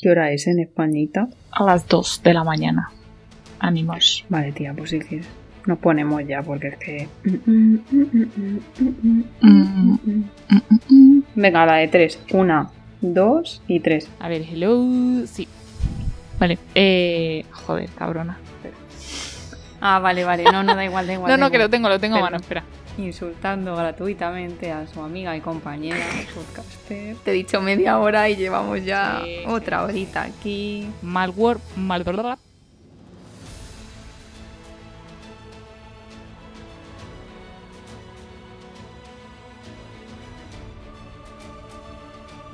¿Qué hora es en Españita? A las 2 de la mañana. Ánimos. Vale, tía, pues sí que nos ponemos ya porque es que... Venga, la de tres. Una, dos y tres. A ver, hello. Sí. Vale. Eh. Joder, cabrona. Ah, vale, vale. No, no, da igual, da igual. No, no, que igual. lo tengo, lo tengo a mano, espera. Insultando gratuitamente a su amiga y compañera podcaster. Te he dicho media hora y llevamos ya Sí, otra sí. horita aquí. Malware, mal.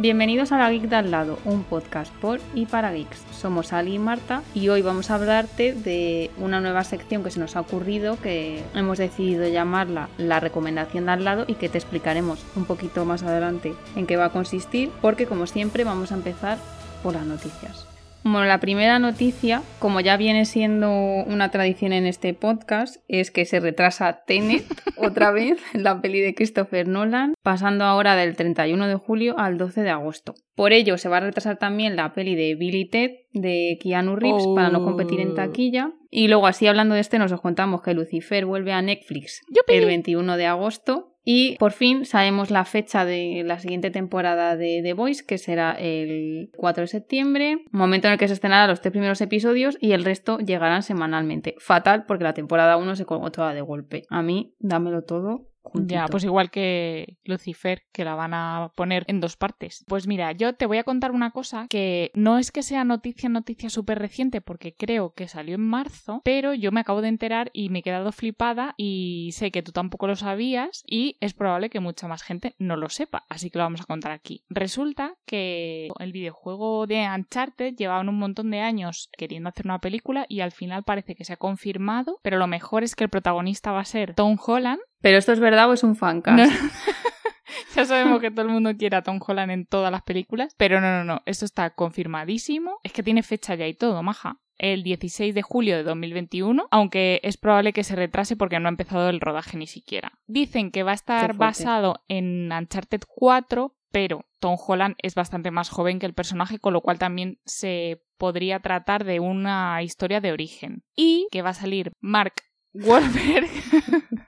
Bienvenidos a La Geek de al lado, un podcast por y para geeks. Somos Ali y Marta y hoy vamos a hablarte de una nueva sección que se nos ha ocurrido que hemos decidido llamarla La recomendación de al lado y que te explicaremos un poquito más adelante en qué va a consistir porque como siempre vamos a empezar por las noticias. Bueno, la primera noticia, como ya viene siendo una tradición en este podcast, es que se retrasa Tenet otra vez, la peli de Christopher Nolan, pasando ahora del 31 de julio al 12 de agosto. Por ello, se va a retrasar también la peli de Billy Ted de Keanu Reeves Oh. para no competir en taquilla. Y luego, así hablando de este, nos os contamos que Lucifer vuelve a Netflix ¡Yupi! el 21 de agosto. Y por fin sabemos la fecha de la siguiente temporada de The Voice, que será el 4 de septiembre, momento en el que se estrenarán los tres primeros episodios y el resto llegarán semanalmente. Fatal porque la temporada 1 se colgó toda de golpe. A mí, dámelo todo. Ya, pues igual que Lucifer, que la van a poner en dos partes. Pues mira, yo te voy a contar una cosa que no es que sea noticia, noticia súper reciente, porque creo que salió en marzo, pero yo me acabo de enterar y me he quedado flipada y sé que tú tampoco lo sabías y es probable que mucha más gente no lo sepa, así que lo vamos a contar aquí. Resulta que el videojuego de Uncharted llevaban un montón de años queriendo hacer una película y al final parece que se ha confirmado, pero lo mejor es que el protagonista va a ser Tom Holland Pero esto es verdad o es un fancast. no. ya sabemos que todo el mundo quiere a Tom Holland en todas las películas, pero no, no, no, esto está confirmadísimo. Es que tiene fecha ya y todo, maja. El 16 de julio de 2021, aunque es probable que se retrase porque no ha empezado el rodaje ni siquiera. Dicen que va a estar basado en Uncharted 4, pero Tom Holland es bastante más joven que el personaje, con lo cual también se podría tratar de una historia de origen. Y que va a salir Mark Wahlberg.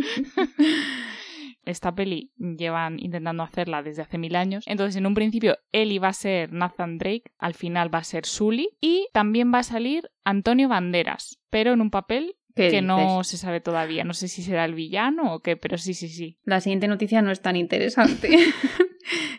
Esta peli llevan intentando hacerla desde hace mil años. Entonces, en un principio, él iba a ser Nathan Drake, al final va a ser Sully. Y también va a salir Antonio Banderas, pero en un papel ¿Qué que no se sabe todavía. No sé si será el villano o qué, pero sí, sí, sí. La siguiente noticia no es tan interesante.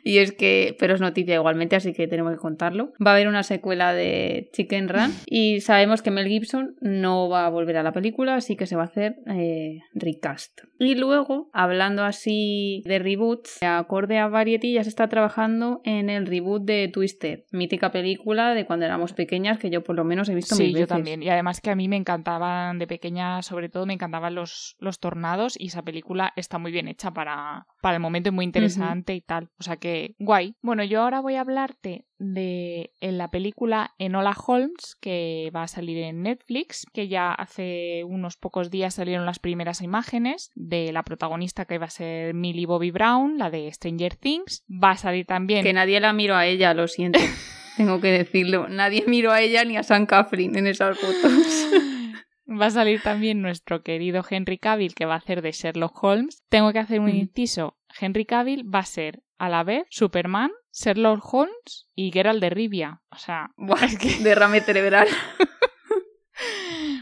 y es que, pero es noticia igualmente, así que tenemos que contarlo. Va a haber una secuela de Chicken Run y sabemos que Mel Gibson no va a volver a la película, así que se va a hacer eh, recast. Y luego, hablando así de reboots, acorde a Variety ya se está trabajando en el reboot de Twisted, mítica película de cuando éramos pequeñas que yo por lo menos he visto Sí, mil yo veces. también. Y además que a mí me encantaban de pequeña, sobre todo me encantaban los, los tornados y esa película está muy bien hecha para, para el momento y muy interesante y tal. O sea que guay. Bueno, yo ahora voy a hablarte de en la película Enola Holmes que va a salir en Netflix, que ya hace unos pocos días salieron las primeras imágenes de la protagonista que va a ser Millie Bobby Brown, la de Stranger Things. Va a salir también Que nadie la miró a ella, lo siento. Tengo que decirlo. Nadie miró a ella ni a Sam Catherine en esas fotos. Va a salir también nuestro querido Henry Cavill, que va a hacer de Sherlock Holmes. Tengo que hacer un Mm. inciso. Henry Cavill va a ser a la vez Superman, Sherlock Holmes y Geralt de Rivia. O sea, Buah, es que derrame cerebral.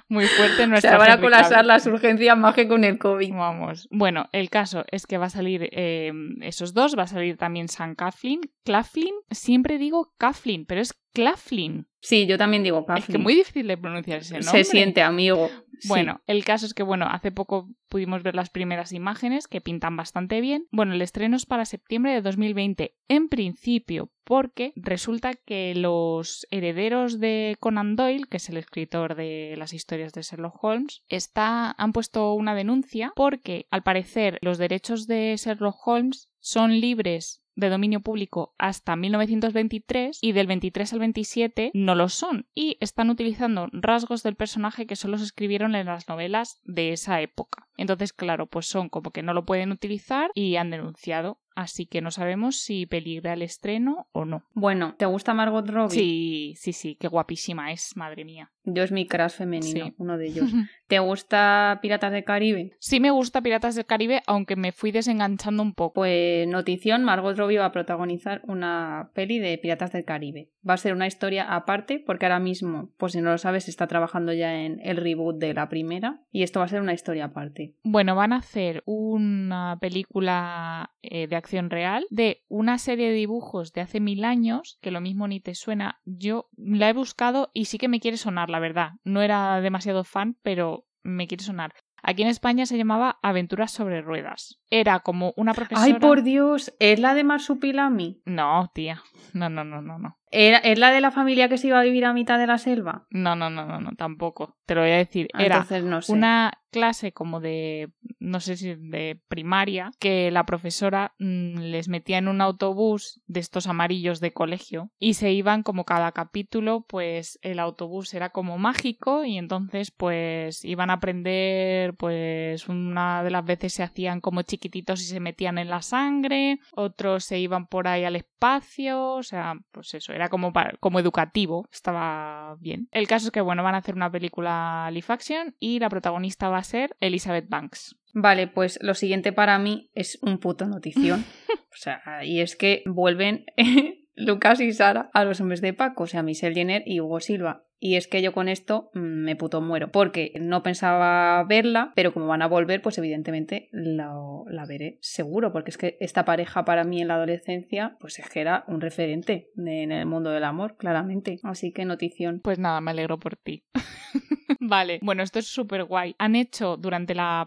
muy fuerte O nuestro sea, van a colapsar las urgencias más que con el COVID. Vamos. Bueno, el caso es que va a salir eh, esos dos. Va a salir también Sam Claflin. Claflin, siempre digo Claflin, pero es Claflin. Sí, yo también digo Es Kathleen. que muy difícil de pronunciar ese nombre. Se siente amigo. Sí. Bueno, el caso es que, bueno, hace poco pudimos ver las primeras imágenes que pintan bastante bien. Bueno, el estreno es para septiembre de 2020, en principio, porque resulta que los herederos de Conan Doyle, que es el escritor de las historias de Sherlock Holmes, está, han puesto una denuncia porque, al parecer, los derechos de Sherlock Holmes son libres de dominio público hasta 1923 y del 23 al 27 no lo son y están utilizando rasgos del personaje que solo se escribieron en las novelas de esa época. Entonces, claro, pues son como que no lo pueden utilizar y han denunciado así que no sabemos si peligra el estreno o no. Bueno, ¿te gusta Margot Robbie? Sí, sí, sí, qué guapísima es, madre mía. Yo es mi crush femenino, Sí. uno de ellos. ¿Te gusta Piratas del Caribe? Sí me gusta Piratas del Caribe, aunque me fui desenganchando un poco. Pues notición, Margot Robbie va a protagonizar una peli de Piratas del Caribe. Va a ser una historia aparte porque ahora mismo, pues si no lo sabes, está trabajando ya en el reboot de la primera y esto va a ser una historia aparte. Bueno, van a hacer una película eh, de acción real de una serie de dibujos de hace mil años, que lo mismo ni te suena. Yo la he buscado y sí que me quiere sonar, la verdad. No era demasiado fan, pero me quiere sonar. Aquí en España se llamaba Aventuras sobre Ruedas. Era como una profesora. ¡Ay, por Dios! ¿Es la de Marsupilami? No, tía. No, no, no, no, no. ¿Era- ¿Es la de la familia que se iba a vivir a mitad de la selva? No, no, no, no, no, tampoco. Te lo voy a decir. Ah, Era Entonces no sé. una clase como de, no sé si de primaria, que la profesora mm, les metía en un autobús de estos amarillos de colegio y se iban como cada capítulo, pues el autobús era como mágico y entonces pues iban a aprender, pues una de las veces se hacían como chiquititos y se metían en la sangre, otros se iban por ahí al espacio, o sea, pues eso, era como, para- como educativo, estaba bien. El caso es que, bueno, van a hacer una película live action y la protagonista va a ser Elizabeth Banks. Vale, pues lo siguiente para mí es un puto notición. o sea, y es que vuelven Lucas y Sara a los hombres de Paco, o sea, Michelle Jenner y Hugo Silva. Y es que yo con esto mm, me puto muero, porque no pensaba verla, pero como van a volver, pues evidentemente lo- la veré seguro, porque es que esta pareja para mí en la adolescencia, pues es que era un referente de- en el mundo del amor, claramente. Así que notición. Pues nada, me alegro por ti. vale, bueno, esto es súper guay. Han hecho durante la,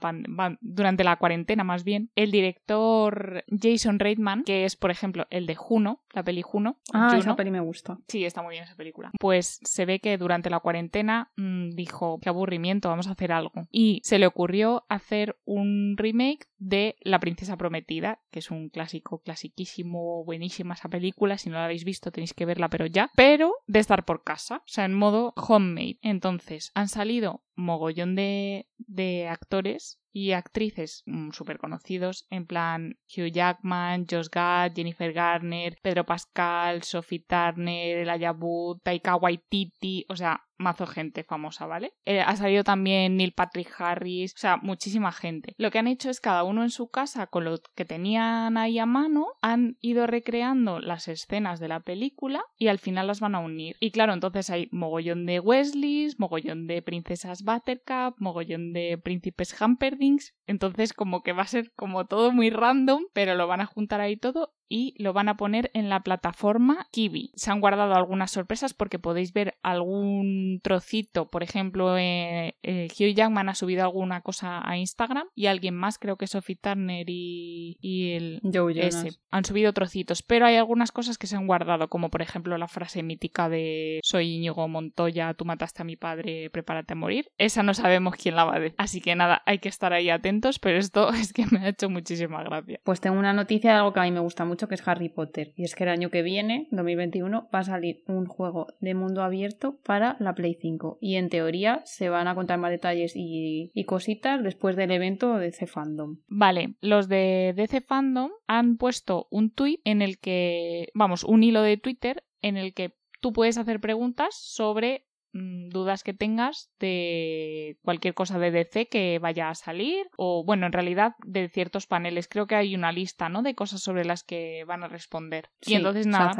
durante la cuarentena, más bien, el director Jason Reitman, que es, por ejemplo, el de Juno, la peli Juno. Ah, Juno. esa peli me gusta. Sí, está muy bien esa película. Pues se ve que durante la cuarentena mm, dijo, qué aburrimiento, vamos a hacer algo. Y se le ocurrió hacer un remake de La princesa prometida, que es un clásico, clasiquísimo, buenísima esa película. Si no la habéis visto tenéis que verla, pero ya. Pero de estar por casa, o sea, en modo homemade. Entonces, han salido mogollón de, de actores y actrices súper conocidos, en plan Hugh Jackman, Josh Gad, Jennifer Garner, Pedro Pascal, Sophie Turner, Elijah Wood, Taika Waititi, o sea, mazo gente famosa, ¿vale? Eh, ha salido también Neil Patrick Harris, o sea, muchísima gente. Lo que han hecho es cada uno en su casa, con lo que tenían ahí a mano, han ido recreando las escenas de la película y al final las van a unir. Y claro, entonces hay mogollón de Wesleys, mogollón de princesas Buttercup, mogollón de príncipes Humperdinks, entonces como que va a ser como todo muy random, pero lo van a juntar ahí todo y lo van a poner en la plataforma Kiwi. Se han guardado algunas sorpresas porque podéis ver algún trocito, por ejemplo, eh, eh, Hugh Jackman ha subido alguna cosa a Instagram y alguien más, creo que Sophie Turner y, y el, Joe Jonas. ese. Han subido trocitos, pero hay algunas cosas que se han guardado, como por ejemplo la frase mítica de Soy Íñigo Montoya, tú mataste a mi padre, prepárate a morir. Esa no sabemos quién la va a decir. Así que nada, hay que estar ahí atentos, pero esto es que me ha hecho muchísima gracia. Pues tengo una noticia de algo que a mí me gusta mucho, que es Harry Potter. Y es que el año que viene, 2021, va a salir un juego de mundo abierto para la Play 5. Y en teoría se van a contar más detalles y, y cositas después del evento de C Fandom. Vale, los de DC Fandom han puesto un tweet en el que, vamos, un hilo de Twitter en el que tú puedes hacer preguntas sobre dudas que tengas de cualquier cosa de DC que vaya a salir o bueno en realidad de ciertos paneles creo que hay una lista no de cosas sobre las que van a responder Sí, y entonces nada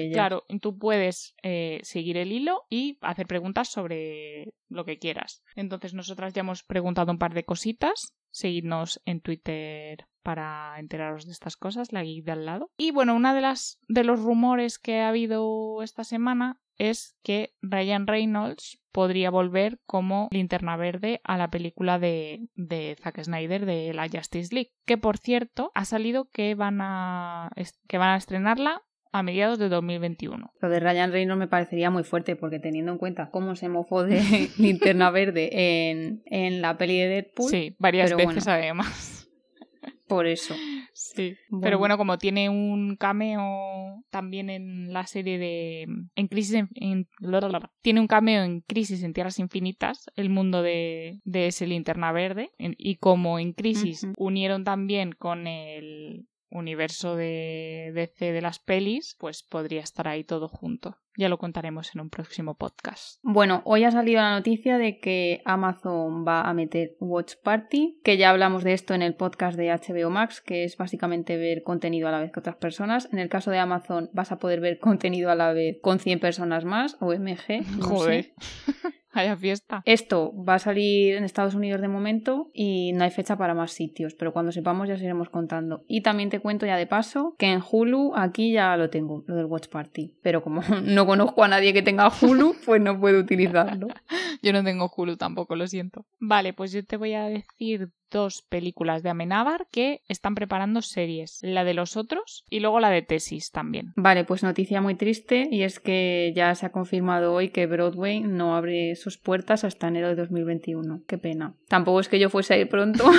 ellas. Claro, tú puedes eh, seguir el hilo y hacer preguntas sobre lo que quieras. Entonces, nosotras ya hemos preguntado un par de cositas. Seguidnos en Twitter para enteraros de estas cosas, la geek de al lado. Y bueno, una de las de los rumores que ha habido esta semana es que Ryan Reynolds podría volver como linterna verde a la película de, de Zack Snyder de la Justice League. Que por cierto, ha salido que van a, que van a estrenarla a mediados de 2021. Lo de Ryan Reynolds me parecería muy fuerte porque teniendo en cuenta cómo se mofó de Linterna Verde en, en la peli de Deadpool, Sí, varias pero veces bueno. además. por eso. Sí. Bueno. Pero bueno, como tiene un cameo también en la serie de. En Crisis. En, en- tiene un cameo en Crisis en Tierras Infinitas, el mundo de, de ese linterna verde. En- y como en Crisis unieron también con el universo de DC de las pelis, pues podría estar ahí todo junto. Ya lo contaremos en un próximo podcast. Bueno, hoy ha salido la noticia de que Amazon va a meter Watch Party, que ya hablamos de esto en el podcast de HBO Max, que es básicamente ver contenido a la vez que otras personas. En el caso de Amazon vas a poder ver contenido a la vez con 100 personas más, o MG. Joder. Haya fiesta. Esto va a salir en Estados Unidos de momento y no hay fecha para más sitios, pero cuando sepamos ya os iremos contando. Y también te cuento ya de paso que en Hulu aquí ya lo tengo, lo del Watch Party. Pero como no conozco a nadie que tenga Hulu, pues no puedo utilizarlo. yo no tengo Hulu tampoco, lo siento. Vale, pues yo te voy a decir dos películas de Amenábar que están preparando series, la de los otros y luego la de Tesis también. Vale, pues noticia muy triste y es que ya se ha confirmado hoy que Broadway no abre sus puertas hasta enero de 2021. Qué pena. Tampoco es que yo fuese a ir pronto.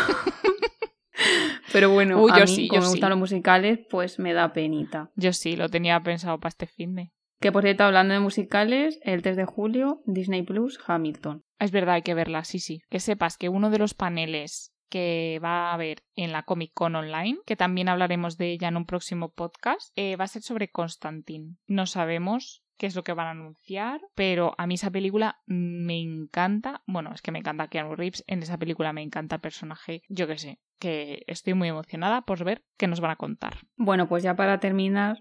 Pero bueno, a mí, como me gustan los musicales, pues me da penita. Yo sí, lo tenía pensado para este fin de. Que por cierto, hablando de musicales, el 3 de julio, Disney Plus, Hamilton. Es verdad, hay que verla, sí, sí. Que sepas que uno de los paneles que va a haber en la Comic Con Online, que también hablaremos de ella en un próximo podcast, eh, va a ser sobre Constantine. No sabemos qué es lo que van a anunciar, pero a mí esa película me encanta. Bueno, es que me encanta Keanu Reeves, en esa película me encanta el personaje, yo qué sé, que estoy muy emocionada por ver qué nos van a contar. Bueno, pues ya para terminar,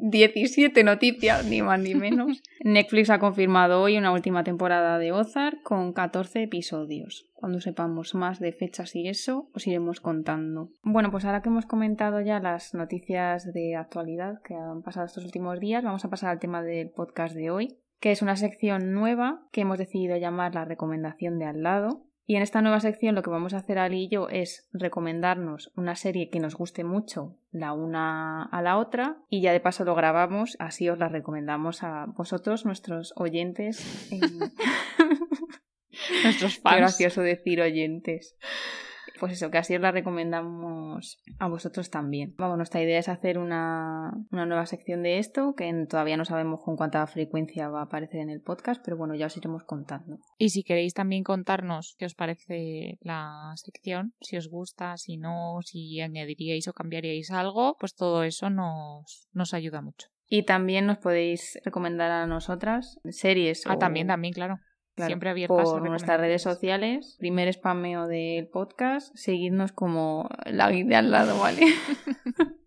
17 noticias, ni más ni menos. Netflix ha confirmado hoy una última temporada de Ozark con 14 episodios. Cuando sepamos más de fechas y eso, os iremos contando. Bueno, pues ahora que hemos comentado ya las noticias de actualidad que han pasado estos últimos días, vamos a pasar al tema del podcast de hoy, que es una sección nueva que hemos decidido llamar la recomendación de al lado, y en esta nueva sección lo que vamos a hacer Ali y yo es recomendarnos una serie que nos guste mucho la una a la otra y ya de paso lo grabamos, así os la recomendamos a vosotros, nuestros oyentes. nuestros fans. Qué gracioso decir oyentes pues eso, que así os la recomendamos a vosotros también. Vamos, nuestra idea es hacer una, nueva sección de esto, que todavía no sabemos con cuánta frecuencia va a aparecer en el podcast, pero bueno, ya os iremos contando. Y si queréis también contarnos qué os parece la sección, si os gusta, si no, si añadiríais o cambiaríais algo, pues todo eso nos, nos ayuda mucho. Y también nos podéis recomendar a nosotras series. Ah, también, también, claro. Siempre abiertas por nuestras redes sociales. Primer spameo del podcast. Seguidnos como la guía al lado, ¿vale?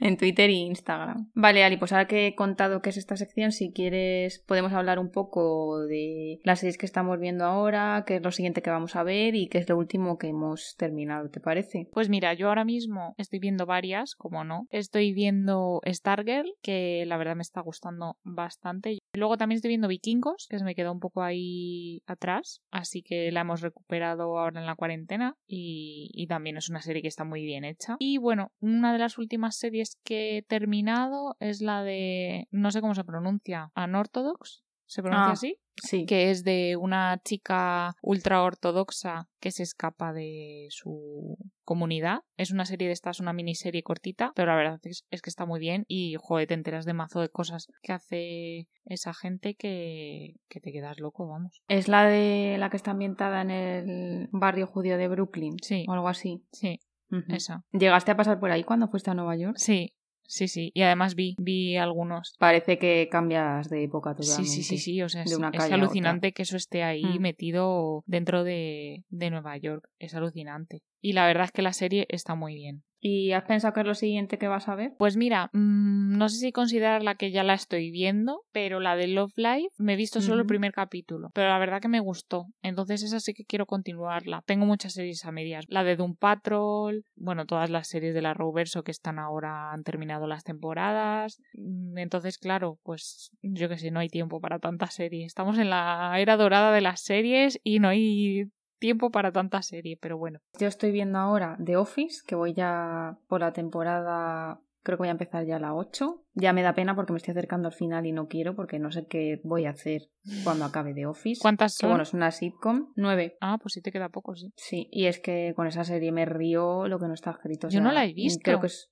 en Twitter e Instagram. Vale, Ali, pues ahora que he contado qué es esta sección, si quieres podemos hablar un poco de las series que estamos viendo ahora, qué es lo siguiente que vamos a ver y qué es lo último que hemos terminado, ¿te parece? Pues mira, yo ahora mismo estoy viendo varias, como no. Estoy viendo Stargirl, que la verdad me está gustando bastante. Luego también estoy viendo Vikingos, que se me quedó un poco ahí atrás, así que la hemos recuperado ahora en la cuarentena y, también es una serie que está muy bien hecha. Y bueno, una de las últimas series que he terminado es la de, no sé cómo se pronuncia, Anorthodox. ¿Se pronuncia Ah, así? Sí. Que es de una chica ultra ortodoxa que se escapa de su comunidad. Es una serie de estas, una miniserie cortita, pero la verdad es, es que está muy bien y, joder, te enteras de mazo de cosas que hace esa gente que, que te quedas loco, vamos. Es la de la que está ambientada en el barrio judío de Brooklyn. Sí. O algo así. Sí, esa. ¿Llegaste a pasar por ahí cuando fuiste a Nueva York? Sí, sí, sí. Y además vi, vi algunos. Parece que cambias de época Sí, totalmente. sí, sí, sí. O sea, es, alucinante que eso esté ahí Mm. metido dentro de, de Nueva York. Es alucinante. Y la verdad es que la serie está muy bien. ¿Y has pensado que es lo siguiente que vas a ver? Pues mira, mm, no sé si considerarla que ya la estoy viendo, pero la de Love Life me he visto solo el primer capítulo, pero la verdad que me gustó, entonces esa sí que quiero continuarla. Tengo muchas series a medias, la de Doom Patrol, bueno, todas las series de la Roverso que están ahora han terminado las temporadas, Mm, entonces claro, pues yo que sé, no hay tiempo para tantas series. Estamos en la era dorada de las series y no hay tiempo para tanta serie, pero bueno. Yo estoy viendo ahora The Office, que voy ya por la temporada, creo que voy a empezar ya la 8. Ya me da pena porque me estoy acercando al final y no quiero porque no sé qué voy a hacer cuando acabe The Office. ¿Cuántas Que son? bueno, es una sitcom. 9. Ah, pues sí te queda poco, sí. Sí, y es que con esa serie me río lo que no está escrito. o Yo no la he visto. Creo que es,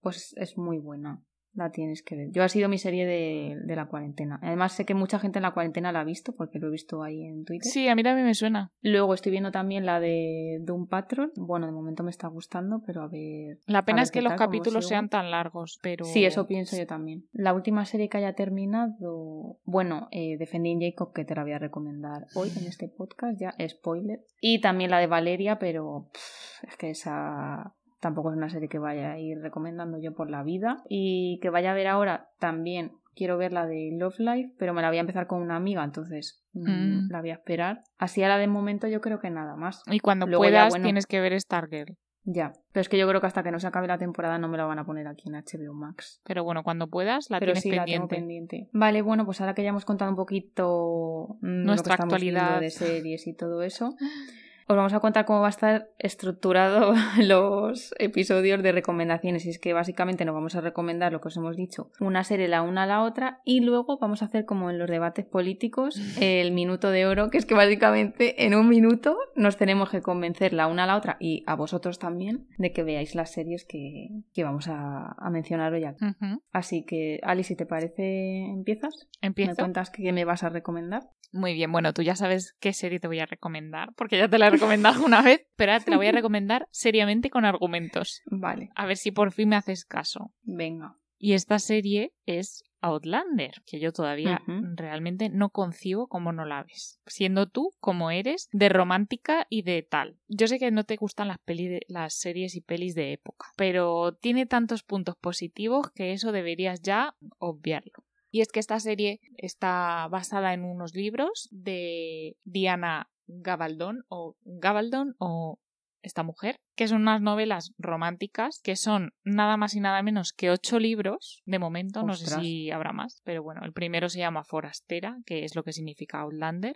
pues es muy buena. La tienes que ver. Yo ha sido mi serie de, de, la cuarentena. Además sé que mucha gente en la cuarentena la ha visto porque lo he visto ahí en Twitter. Sí, a mí también me suena. Luego estoy viendo también la de Doom Patrol. Bueno, de momento me está gustando, pero a ver... La pena ver es que los tal, capítulos sean tan largos, pero... Sí, eso pienso yo también. La última serie que haya terminado, bueno, eh, Defending Jacob, que te la voy a recomendar hoy en este podcast, ya, spoiler. Y también la de Valeria, pero pff, es que esa tampoco es una serie que vaya a ir recomendando yo por la vida. Y que vaya a ver ahora también. Quiero ver la de Love Life, pero me la voy a empezar con una amiga, entonces mm, Mm. la voy a esperar. Así a la de momento yo creo que nada más. Y cuando Luego ya, puedas bueno. tienes que ver Stargirl. Ya, pero es que yo creo que hasta que no se acabe la temporada no me la van a poner aquí en HBO Max. Pero bueno, cuando puedas la Pero tienes sí, la tengo pendiente. pendiente. Vale, bueno, pues ahora que ya hemos contado un poquito mm, Nuestra lo que actualidad. de series y todo eso, os vamos a contar cómo va a estar estructurado los episodios de recomendaciones. Y es que básicamente nos vamos a recomendar lo que os hemos dicho, una serie la una a la otra, y luego vamos a hacer como en los debates políticos el minuto de oro, que es que básicamente en un minuto nos tenemos que convencer la una a la otra y a vosotros también de que veáis las series que, que vamos a, a mencionar hoy aquí. Así que, Ali, si te parece, empiezas. ¿Me Empiezo. cuentas qué me vas a recomendar? Muy bien, bueno, tú ya sabes qué serie te voy a recomendar, porque ya te la he recomendado una vez, pero ahora te la voy a recomendar seriamente con argumentos. Vale, A ver si por fin me haces caso. venga. Y esta serie es Outlander, que yo todavía realmente no concibo como no la ves. Siendo tú como eres, de romántica y de tal. Yo sé que no te gustan las, de- las series y pelis de época, pero tiene tantos puntos positivos que eso deberías ya obviarlo. Y es que esta serie está basada en unos libros de Diana Gabaldon o Gabaldon o esta mujer, que son unas novelas románticas que son nada más y nada menos que ocho libros. De momento, no sé si habrá más, pero bueno, el primero se llama Forastera, que es lo que significa Outlander,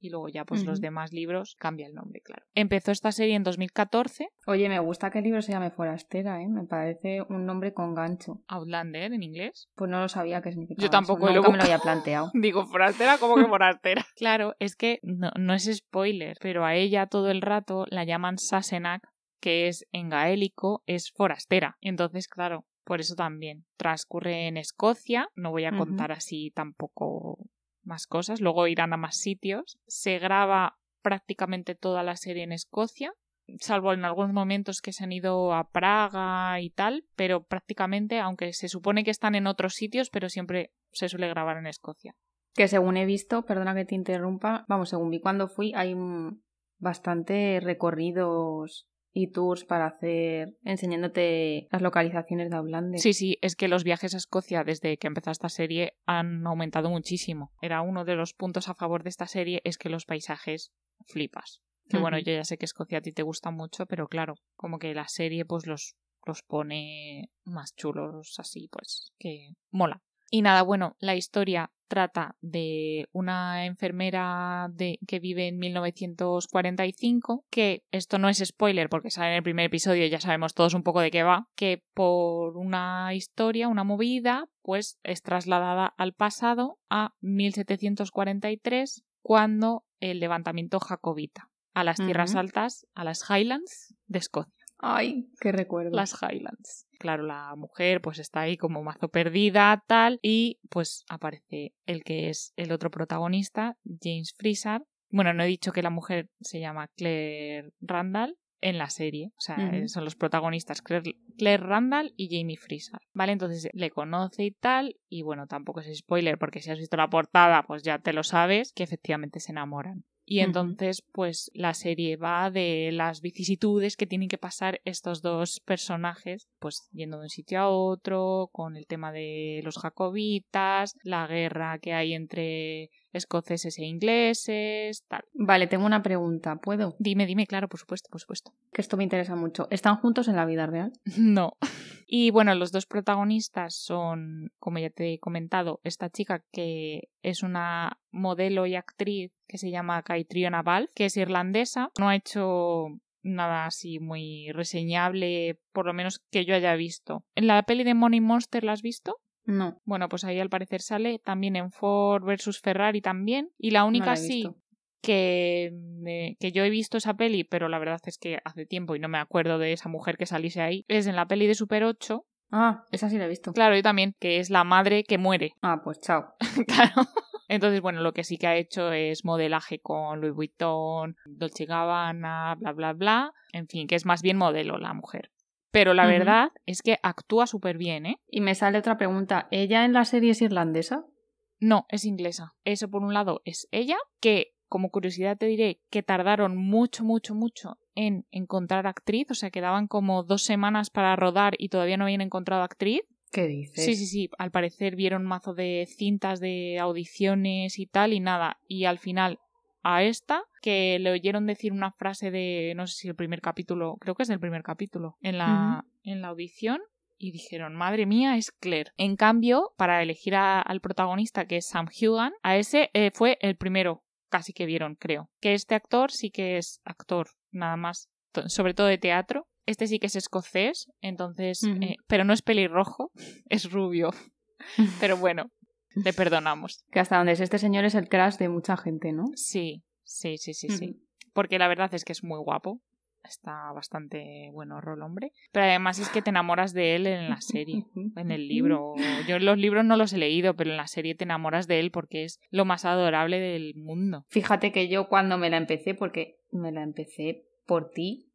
y luego ya pues los demás libros cambia el nombre, claro. Empezó esta serie en 2014, Oye, me gusta que el libro se llame Forastera, ¿eh? Me parece un nombre con gancho. Outlander en inglés. Pues no lo sabía que significaba Yo tampoco eso. lo Nunca me lo había planteado. Digo, forastera, ¿cómo que forastera? claro, es que no, no es spoiler, pero a ella todo el rato la llaman Sassenach, que es en gaélico, es forastera. Entonces, claro, por eso también. Transcurre en Escocia, no voy a contar así tampoco más cosas, luego irán a más sitios. Se graba prácticamente toda la serie en Escocia, salvo en algunos momentos que se han ido a Praga y tal, pero prácticamente, aunque se supone que están en otros sitios, pero siempre se suele grabar en Escocia. Que según he visto, perdona que te interrumpa, vamos, según vi cuando fui, hay bastante recorridos y tours para hacer enseñándote las localizaciones de Outlander. Sí, sí, es que los viajes a Escocia desde que empezó esta serie han aumentado muchísimo. Era uno de los puntos a favor de esta serie es que los paisajes flipas. Que bueno, yo ya sé que Escocia a ti te gusta mucho, pero claro, como que la serie pues los, los pone más chulos así, pues que mola. Y nada, bueno, la historia trata de una enfermera de, que vive en 1945, que esto no es spoiler porque sale en el primer episodio y ya sabemos todos un poco de qué va, que por una historia, una movida, pues es trasladada al pasado a 1743 cuando el levantamiento jacobita a las tierras altas, a las Highlands de Escocia Ay, qué recuerdo. las Highlands. Claro, la mujer pues está ahí como mazo perdida, tal, y pues aparece el que es el otro protagonista, James Freezer. Bueno, no he dicho que la mujer se llama Claire Randall en la serie, o sea, son los protagonistas Claire, Claire Randall y Jamie Freezer, ¿vale? Entonces le conoce y tal, y bueno, tampoco es spoiler porque si has visto la portada, pues ya te lo sabes, que efectivamente se enamoran. Y entonces, pues la serie va de las vicisitudes que tienen que pasar estos dos personajes, pues yendo de un sitio a otro, con el tema de los jacobitas, la guerra que hay entre escoceses e ingleses, tal. Vale, tengo una pregunta, ¿puedo? Dime, dime, claro, por supuesto, por supuesto. Que esto me interesa mucho. ¿Están juntos en la vida real? No. Y bueno, los dos protagonistas son, como ya te he comentado, esta chica que es una modelo y actriz que se llama Caitriona Balfe, que es irlandesa. No ha hecho nada así muy reseñable, por lo menos que yo haya visto. ¿En la peli de Money Monster la has visto? No. Bueno, pues ahí al parecer sale también en Ford versus Ferrari también. Y la no única la sí que, que yo he visto esa peli, pero la verdad es que hace tiempo y no me acuerdo de esa mujer que saliese ahí, es en la peli de Super 8, Ah, esa sí la he visto. Claro, yo también, que es la madre que muere. Ah, pues chao. claro. Entonces, bueno, lo que sí que ha hecho es modelaje con Louis Vuitton, Dolce Gabbana, bla, bla, bla. En fin, que es más bien modelo la mujer. Pero la verdad es que actúa súper bien, ¿eh? Y me sale otra pregunta. ¿Ella en la serie es irlandesa? No, es inglesa. Eso por un lado es ella, que como curiosidad te diré que tardaron mucho, mucho, mucho en encontrar actriz, o sea, quedaban como dos semanas para rodar y todavía no habían encontrado actriz. ¿Qué dices? Sí, sí, sí, al parecer vieron un mazo de cintas de audiciones y tal y nada. Y al final a esta, que le oyeron decir una frase de, no sé si el primer capítulo, creo que es del primer capítulo, en la, en la audición. Y dijeron, madre mía, es Claire. En cambio, para elegir a- al protagonista, que es Sam Hugan, a ese eh, fue el primero casi que vieron, creo. Que este actor sí que es actor, nada más, sobre todo de teatro. Este sí que es escocés, entonces, eh, pero no es pelirrojo, es rubio. Pero bueno, le perdonamos. Que hasta donde es este señor es el crush de mucha gente, ¿no? Sí, sí, sí, sí, sí. Porque la verdad es que es muy guapo. Está bastante bueno rol hombre. Pero además es que te enamoras de él en la serie. En el libro. Yo los libros no los he leído, pero en la serie te enamoras de él porque es lo más adorable del mundo. Fíjate que yo cuando me la empecé, porque me la empecé por ti,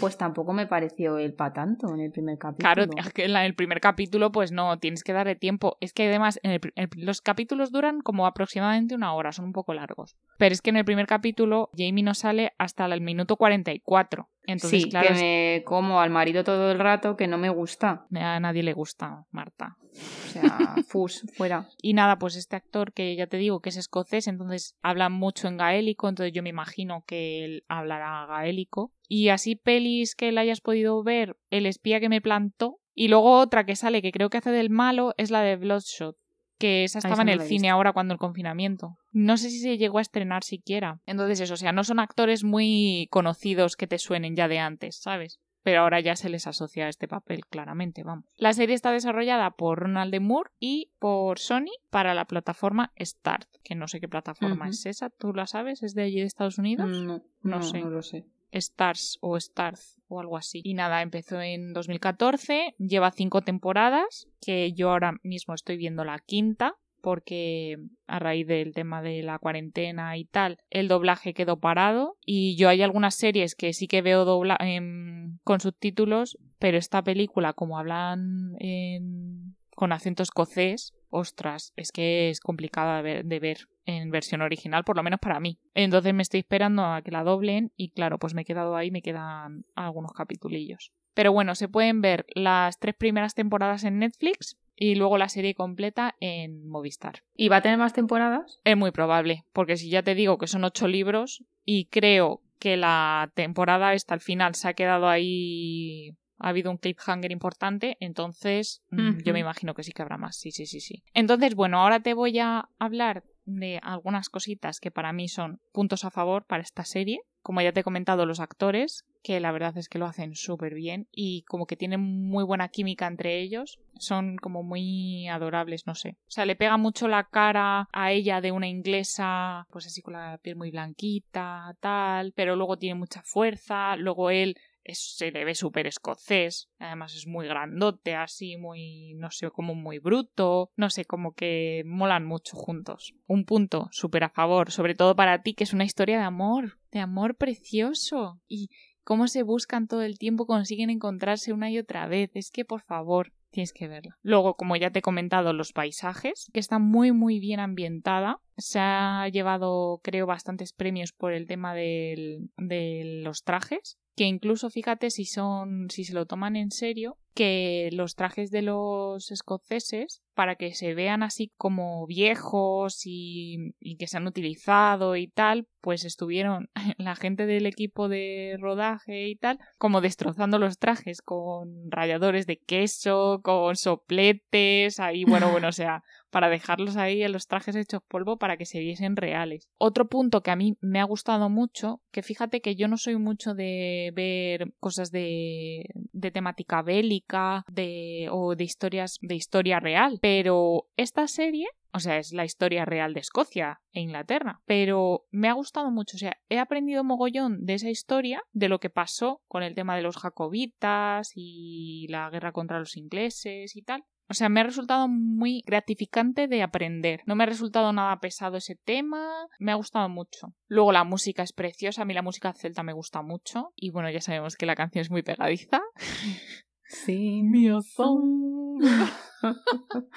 pues tampoco me pareció el pa tanto en el primer capítulo. Claro, es que en el primer capítulo, pues no, tienes que darle tiempo. Es que además, en el- los capítulos duran como aproximadamente una hora, son un poco largos. Pero es que en el primer capítulo, Jamie no sale hasta el minuto 44. Entonces, sí, claro, que me como al marido todo el rato, que no me gusta. a nadie le gusta, Marta. O sea, fus, fuera. Y nada, pues este actor que ya te digo que es escocés, entonces habla mucho en gaélico, entonces yo me imagino que él hablará gaélico. Y así pelis que le hayas podido ver, El espía que me plantó. Y luego otra que sale, que creo que hace del malo, es la de Bloodshot. Que esa estaba en el cine ahora cuando el confinamiento. No sé si se llegó a estrenar siquiera. Entonces eso, o sea, no son actores muy conocidos que te suenen ya de antes, ¿sabes? Pero ahora ya se les asocia a este papel, claramente, vamos. La serie está desarrollada por Ronald. Moore y por Sony para la plataforma Start, que no sé qué plataforma es esa, ¿tú la sabes? ¿Es de allí de Estados Unidos? No, No no, sé. no lo sé. Stars o Stars o algo así. Y nada, empezó en 2014, lleva cinco temporadas, que yo ahora mismo estoy viendo la quinta, porque a raíz del tema de la cuarentena y tal, el doblaje quedó parado y yo hay algunas series que sí que veo dobla em, con subtítulos, pero esta película como hablan en- con acento escocés, ostras, es que es complicada de ver, en versión original, por lo menos para mí. Entonces me estoy esperando a que la doblen y claro, pues me he quedado ahí, me quedan algunos capitulillos. Pero bueno, se pueden ver las tres primeras temporadas en Netflix y luego la serie completa en Movistar. ¿Y va a tener más temporadas? Es muy probable, porque si ya te digo que son ocho libros y creo que la temporada esta al final se ha quedado ahí ha habido un cliffhanger importante, entonces mm, yo me imagino que sí que habrá más, sí, sí, sí, sí. Entonces, bueno, ahora te voy a hablar de algunas cositas que para mí son puntos a favor para esta serie. Como ya te he comentado, los actores, que la verdad es que lo hacen súper bien y como que tienen muy buena química entre ellos, son como muy adorables, no sé. O sea, le pega mucho la cara a ella de una inglesa, pues así con la piel muy blanquita, tal, pero luego tiene mucha fuerza, luego él se le ve súper escocés, además es muy grandote, así muy, no sé, como muy bruto, no sé, como que molan mucho juntos. Un punto súper a favor, sobre todo para ti, que es una historia de amor, de amor precioso. Y cómo se buscan todo el tiempo, consiguen encontrarse una y otra vez. Es que, por favor, tienes que verla. Luego, como ya te he comentado, los paisajes, que está muy, muy bien ambientada. Se ha llevado, creo, bastantes premios por el tema del- de los trajes que incluso fíjate si son si se lo toman en serio que los trajes de los escoceses para que se vean así como viejos y, y que se han utilizado y tal pues estuvieron la gente del equipo de rodaje y tal como destrozando los trajes con ralladores de queso con sopletes ahí bueno bueno o sea para dejarlos ahí en los trajes hechos polvo para que se viesen reales. Otro punto que a mí me ha gustado mucho, que fíjate que yo no soy mucho de ver cosas de, de temática bélica de, o de historias de historia real. Pero esta serie o sea, es la historia real de Escocia e Inglaterra. Pero me ha gustado mucho. O sea, he aprendido mogollón de esa historia, de lo que pasó con el tema de los jacobitas y la guerra contra los ingleses y tal. O sea, me ha resultado muy gratificante de aprender. No me ha resultado nada pesado ese tema. Me ha gustado mucho. Luego la música es preciosa. A mí la música celta me gusta mucho. Y bueno, ya sabemos que la canción es muy pegadiza. Sí, mi son.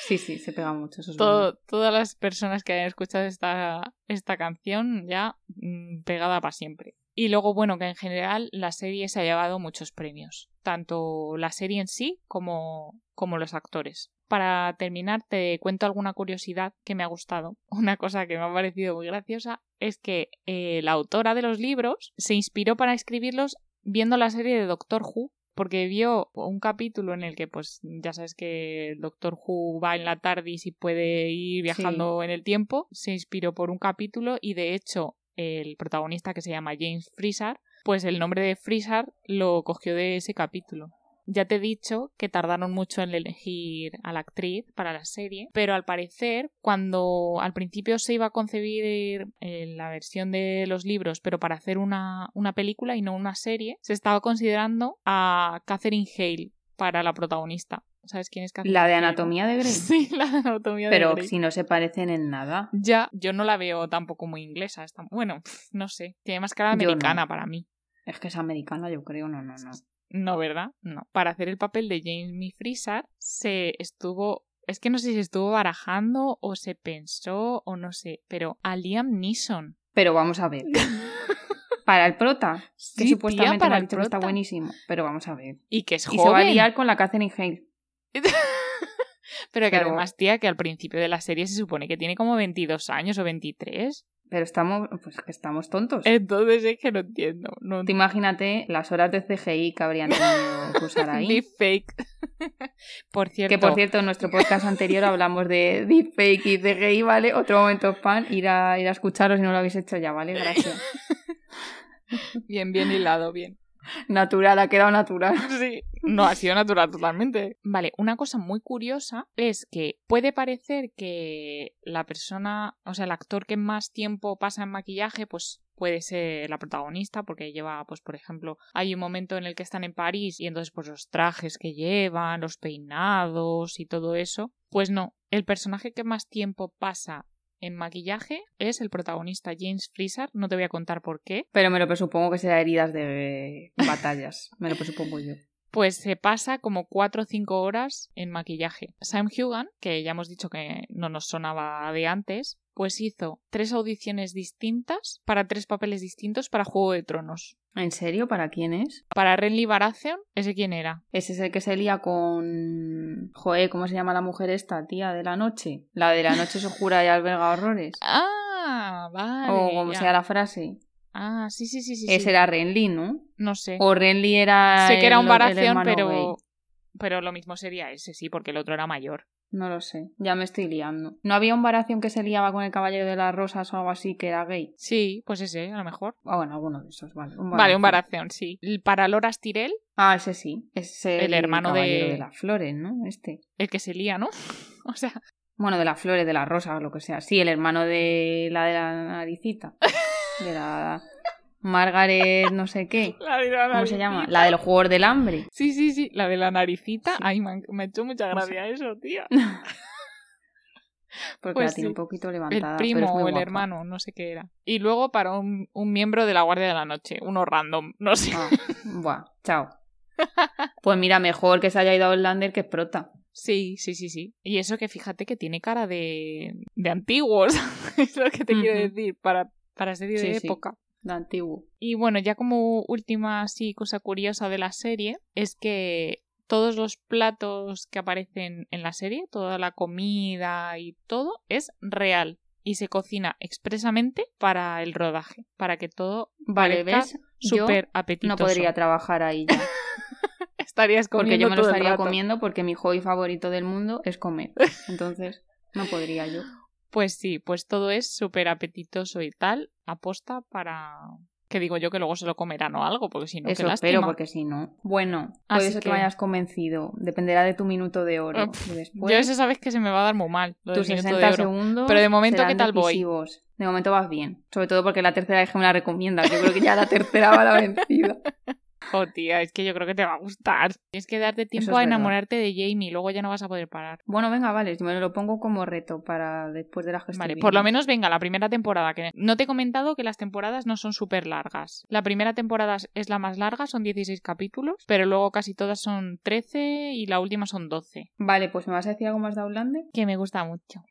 Sí, sí, se pega mucho. Eso todas las personas que hayan escuchado esta, esta canción ya mm, pegada para siempre. Y luego, bueno, que en general la serie se ha llevado muchos premios, tanto la serie en sí como, como los actores. Para terminar, te cuento alguna curiosidad que me ha gustado. Una cosa que me ha parecido muy graciosa es que eh, la autora de los libros se inspiró para escribirlos viendo la serie de Doctor Who porque vio un capítulo en el que, pues, ya sabes que el Doctor Who va en la TARDIS y puede ir viajando en el tiempo, se inspiró por un capítulo y de hecho el protagonista que se llama James Freezer, pues el nombre de Freezer lo cogió de ese capítulo. Ya te he dicho que tardaron mucho en elegir a la actriz para la serie, pero al parecer, cuando al principio se iba a concebir la versión de los libros, pero para hacer una, una película y no una serie, se estaba considerando a Catherine Hale para la protagonista. ¿Sabes quién es Catherine La de Anatomía de Grey. Sí, la de Anatomía de Grey. Pero si no se parecen en nada. Ya, yo no la veo tampoco muy inglesa. Bueno, no sé. Tiene más cara americana para mí. Es que es americana, yo creo. No, no, no. No, ¿verdad? No. Para hacer el papel de Jamie Freezer se estuvo es que no sé si se estuvo barajando o se pensó o no sé, pero a Liam Neeson. Pero vamos a ver. para el prota, que supuestamente para el prota. está buenísimo, pero vamos a ver. Y que es joven. Y se va a liar con la Catherine Hale. pero que además, tía, que al principio de la serie se supone que tiene como 22 años o 23. Pero estamos, pues que estamos tontos. Entonces es que no entiendo. No... Te imagínate las horas de CGI que habrían tenido que usar ahí. Deepfake. por cierto. Que por cierto, en nuestro podcast anterior hablamos de deepfake y CGI, ¿vale? Otro momento fan, ir a, ir a escucharos si no lo habéis hecho ya, ¿vale? Gracias. bien, bien hilado, bien. Natural, ha quedado natural. Sí, no, ha sido natural totalmente. Vale, una cosa muy curiosa es que puede parecer que la persona, o sea, el actor que más tiempo pasa en maquillaje, pues puede ser la protagonista porque lleva, pues por ejemplo, hay un momento en el que están en París y entonces pues los trajes que llevan, los peinados y todo eso, pues no, el personaje que más tiempo pasa en maquillaje es el protagonista James Freezer. No te voy a contar por qué. Pero me lo presupongo que será heridas de batallas. me lo presupongo yo. Pues se pasa como 4 o 5 horas en maquillaje. Sam Hugan, que ya hemos dicho que no nos sonaba de antes, pues hizo tres audiciones distintas para tres papeles distintos para Juego de Tronos. ¿En serio? ¿Para quién es? Para Renly Baratheon, ¿ese quién era? Ese es el que se lía con... Joder, ¿cómo se llama la mujer esta, tía, de la noche? La de la noche se jura y alberga horrores. Ah, vale. O como sea la frase. Ah, sí, sí, sí, sí. Ese era Renly, ¿no? No sé. O Renly era... Sé que era un Baratheon, pero... Pero lo mismo sería ese, sí, porque el otro era mayor. No lo sé, ya me estoy liando. ¿No había un Baratheon que se liaba con el Caballero de las Rosas o algo así que era gay? Sí, pues ese, a lo mejor. Ah, bueno, alguno de esos, vale. Un vale, un Baratheon, sí. Para Loras Tyrell. Ah, ese sí. Es el, hermano de... de las flores, ¿no? Este. El que se lía, ¿no? o sea. Bueno, de las flores, de las rosas lo que sea. Sí, el hermano de la de la naricita. de la. Margaret no sé qué. ¿Cómo se llama? La de los Juegos del Hambre. Sí, sí, sí, la de la naricita. Ay, me, ha hecho mucha gracia eso, tía. Porque pues la tiene un poquito levantada. El primo o el hermano, no sé qué era. Y luego para un, miembro de la Guardia de la Noche, uno random, no sé. Ah, buah, chao. Pues mira, mejor que se haya ido a Outlander que Prota. Sí, sí, sí, sí. Y eso que fíjate que tiene cara de, de antiguos. es lo que te quiero decir, para, para serie de época antiguo. Y bueno, ya como última así cosa curiosa de la serie es que todos los platos que aparecen en la serie, toda la comida y todo es real y se cocina expresamente para el rodaje, para que todo vale, ¿ves? súper apetitoso. No podría trabajar ahí ya. Estarías comiendo Porque yo me lo estaría comiendo porque mi hobby favorito del mundo es comer. Entonces, no podría yo. Pues sí, pues todo es súper apetitoso y tal, aposta para, Que digo yo que luego se lo comerán o algo, porque si no, Eso qué espero, porque si no. Bueno, puede Así ser que... que- me hayas convencido. Dependerá de tu minuto de oro. Y después, Yo eso sabes que se me va a dar muy mal. Tus minuto 60 de oro. segundos. Pero de momento, ¿qué tal voy? De momento vas bien. Sobre todo porque la tercera vez que me la recomiendas. Yo creo que ya la tercera va la vencida. Oh, tía, es que yo creo que te va a gustar. Tienes que darte tiempo es a verdad. enamorarte de Jamie, luego ya no vas a poder parar. Bueno, venga, vale. Me lo pongo como reto para después de la gestión. Vale, por lo menos venga, la primera temporada. Que no te he comentado que las temporadas no son súper largas. La primera temporada es la más larga, son 16 capítulos, pero luego casi todas son 13 y la última son 12. Vale, pues me vas a decir algo más de Outlander. Que me gusta mucho.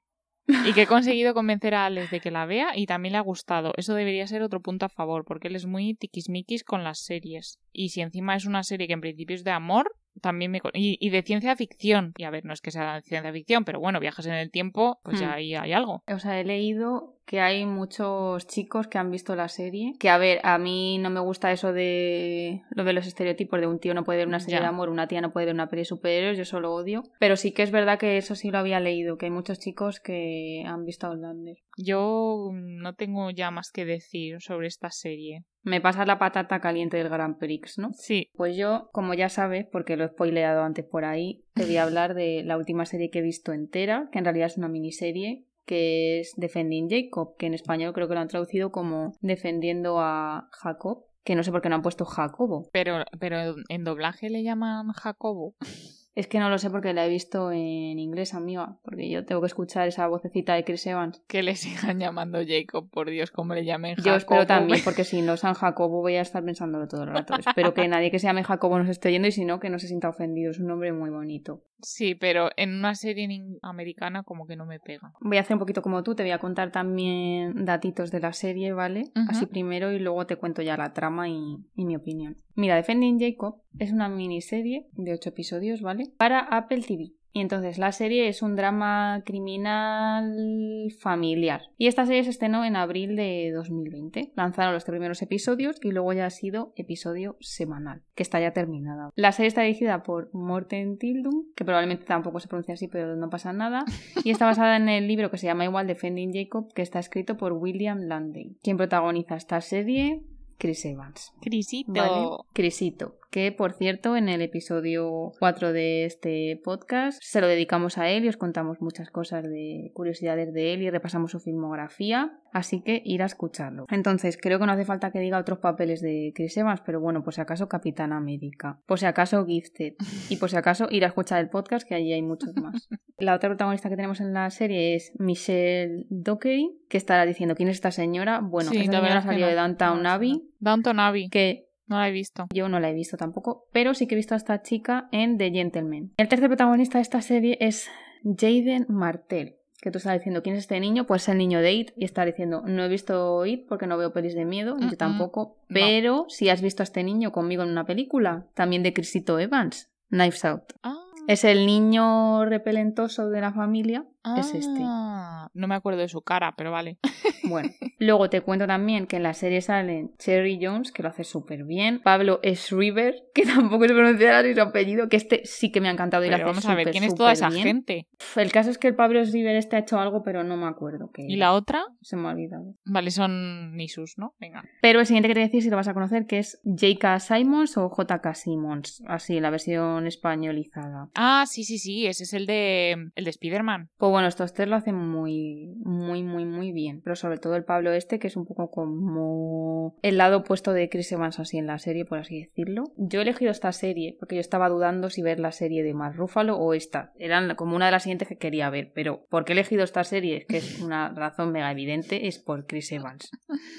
Y que he conseguido convencer a Alex de que la vea y también le ha gustado. Eso debería ser otro punto a favor, porque él es muy tiquismiquis con las series. Y si encima es una serie que en principio es de amor, también me... Y, y de ciencia ficción. Y a ver, no es que sea de ciencia ficción, pero bueno, viajes en el tiempo, pues ya Hmm. ahí hay algo. O sea, he leído que hay muchos chicos que han visto la serie. Que a ver, a mí no me gusta eso de lo de los estereotipos de un tío no puede ver una serie Ya. de amor, una tía no puede ver una peli de superhéroes, yo solo odio. Pero sí que es verdad que eso sí lo había leído, que hay muchos chicos que han visto Outlander. Yo no tengo ya más que decir sobre esta serie. Me pasa la patata caliente del Grand Prix, ¿no? Sí, Pues yo, como ya sabes, porque lo he spoileado antes por ahí, te voy a hablar de la última serie que he visto entera, que en realidad es una miniserie, que es Defending Jacob, que en español creo que lo han traducido como Defendiendo a Jacob, que no sé por qué no han puesto Jacobo. pero, pero en doblaje le llaman Jacobo. Es que no lo sé porque la he visto en inglés, amiga, porque yo tengo que escuchar esa vocecita de Chris Evans. Que le sigan llamando Jacob, por Dios, como le llamen Jacobo. Yo espero también, porque si no San Jacobo voy a estar pensándolo todo el rato. Espero que nadie que se llame Jacobo nos esté oyendo y si no, que no se sienta ofendido. Es un nombre muy bonito. Sí, pero en una serie americana como que no me pega. Voy a hacer un poquito como tú, te voy a contar también datitos de la serie, ¿vale? Así primero y luego te cuento ya la trama y, y mi opinión. Mira, Defending Jacob es una miniserie de 8 episodios, ¿vale? Para Apple TV. Y entonces la serie es un drama criminal familiar. Y esta serie se estrenó en abril de 2020. Lanzaron los primeros episodios y luego ya ha sido episodio semanal, que está ya terminada. La serie está dirigida por Morten Tildum, que probablemente tampoco se pronuncia así, pero no pasa nada. Y está basada en el libro que se llama igual Defending Jacob, que está escrito por William Landey. Quien protagoniza esta serie, Chris Evans. Crisito. ¿Vale? Crisito, que por cierto en el episodio 4 de este podcast se lo dedicamos a él y os contamos muchas cosas de curiosidades de él y repasamos su filmografía, así que ir a escucharlo. Entonces creo que no hace falta que diga otros papeles de Chris Evans, pero bueno, por si acaso Capitán América, por si acaso Gifted y por si acaso ir a escuchar el podcast que allí hay muchos más. La otra protagonista que tenemos en la serie es Michelle Dockery, que estará diciendo quién es esta señora. Bueno, Sí, esta señora salió no. de Downtown Abbey, suena. Downton Abbey. que No la he visto. yo no la he visto tampoco, pero sí que he visto a esta chica en The Gentleman. El tercer protagonista de esta serie es Jaden Martell. Que tú estás diciendo, ¿quién es este niño? Pues el niño de It. Y está diciendo, no he visto It porque no veo pelis de miedo, yo tampoco. No. Pero si has visto a este niño conmigo en una película, también de Chrisito Evans, Knives Out. Ah, Es el niño repelentoso de la familia, es este. ah, No me acuerdo de su cara, pero vale. Bueno, luego te cuento también que en la serie salen Cherry Jones, que lo hace súper bien, Pablo Schreiber, que tampoco se pronunciará ni su apellido, que este sí que me ha encantado y lo Pero hace vamos a ver, ¿quién es toda esa bien. gente? El caso es que el Pablo Schreiber este ha hecho algo, pero no me acuerdo que ¿Y la otra? se me ha olvidado. Vale, son Nisus, ¿no? Venga. Pero el siguiente que te voy a decir si lo vas a conocer, que es J.K. Simons o J.K. Simons, así, la versión españolizada. Ah, sí, sí, sí, ese es el de el de Spider-Man. Pues bueno, estos tres lo hacen muy, muy, muy, muy bien. Pero sobre todo el Pablo este, que es un poco como el lado opuesto de Chris Evans así en la serie, por así decirlo. Yo he elegido esta serie porque yo estaba dudando si ver la serie de Mark Ruffalo o esta. Eran como una de las siguientes que quería ver. Pero ¿por qué he elegido esta serie? Que es una razón mega evidente, es por Chris Evans.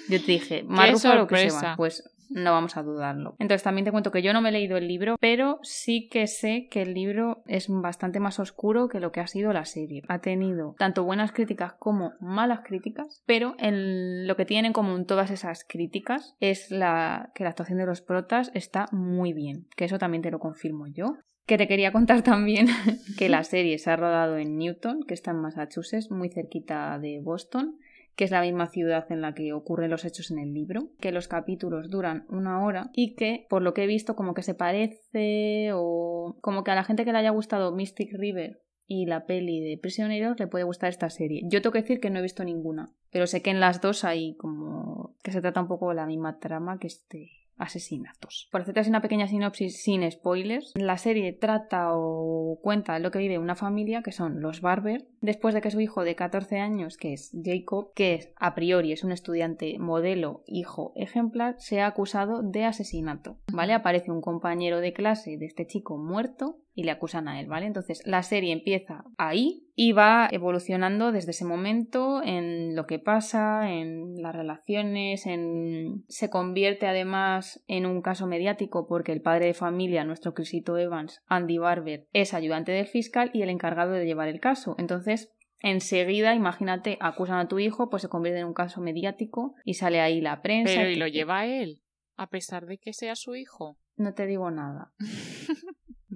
Yo te dije, Mark ¡Qué Ruffalo o Chris! Evans. Pues no vamos a dudarlo. Entonces también te cuento que yo no me he leído el libro, pero sí que sé que el libro es bastante más oscuro que lo que ha sido la serie. Ha tenido tanto buenas críticas como malas críticas, pero en lo que tienen en común todas esas críticas es la que la actuación de los protas está muy bien, que eso también te lo confirmo yo. Que te quería contar también que la serie se ha rodado en Newton, que está en Massachusetts, muy cerquita de Boston que es la misma ciudad en la que ocurren los hechos en el libro, que los capítulos duran una hora y que, por lo que he visto, como que se parece o como que a la gente que le haya gustado Mystic River y la peli de Prisioneros le puede gustar esta serie. Yo tengo que decir que no he visto ninguna. Pero sé que en las dos hay como que se trata un poco de la misma trama que este asesinatos. Por hacerte así una pequeña sinopsis sin spoilers, la serie trata o cuenta lo que vive una familia que son los Barber, después de que su hijo de 14 años, que es Jacob, que es, a priori es un estudiante modelo, hijo ejemplar, sea acusado de asesinato. ¿Vale? Aparece un compañero de clase de este chico muerto y le acusan a él, ¿vale? Entonces la serie empieza ahí y va evolucionando desde ese momento en lo que pasa, en las relaciones, en se convierte además en un caso mediático porque el padre de familia, nuestro Crisito Evans, Andy Barber, es ayudante del fiscal y el encargado de llevar el caso. Entonces Enseguida, imagínate, acusan a tu hijo, pues se convierte en un caso mediático y sale ahí la prensa. Pero ¿y lo lleva él? A pesar de que sea su hijo. No te digo nada.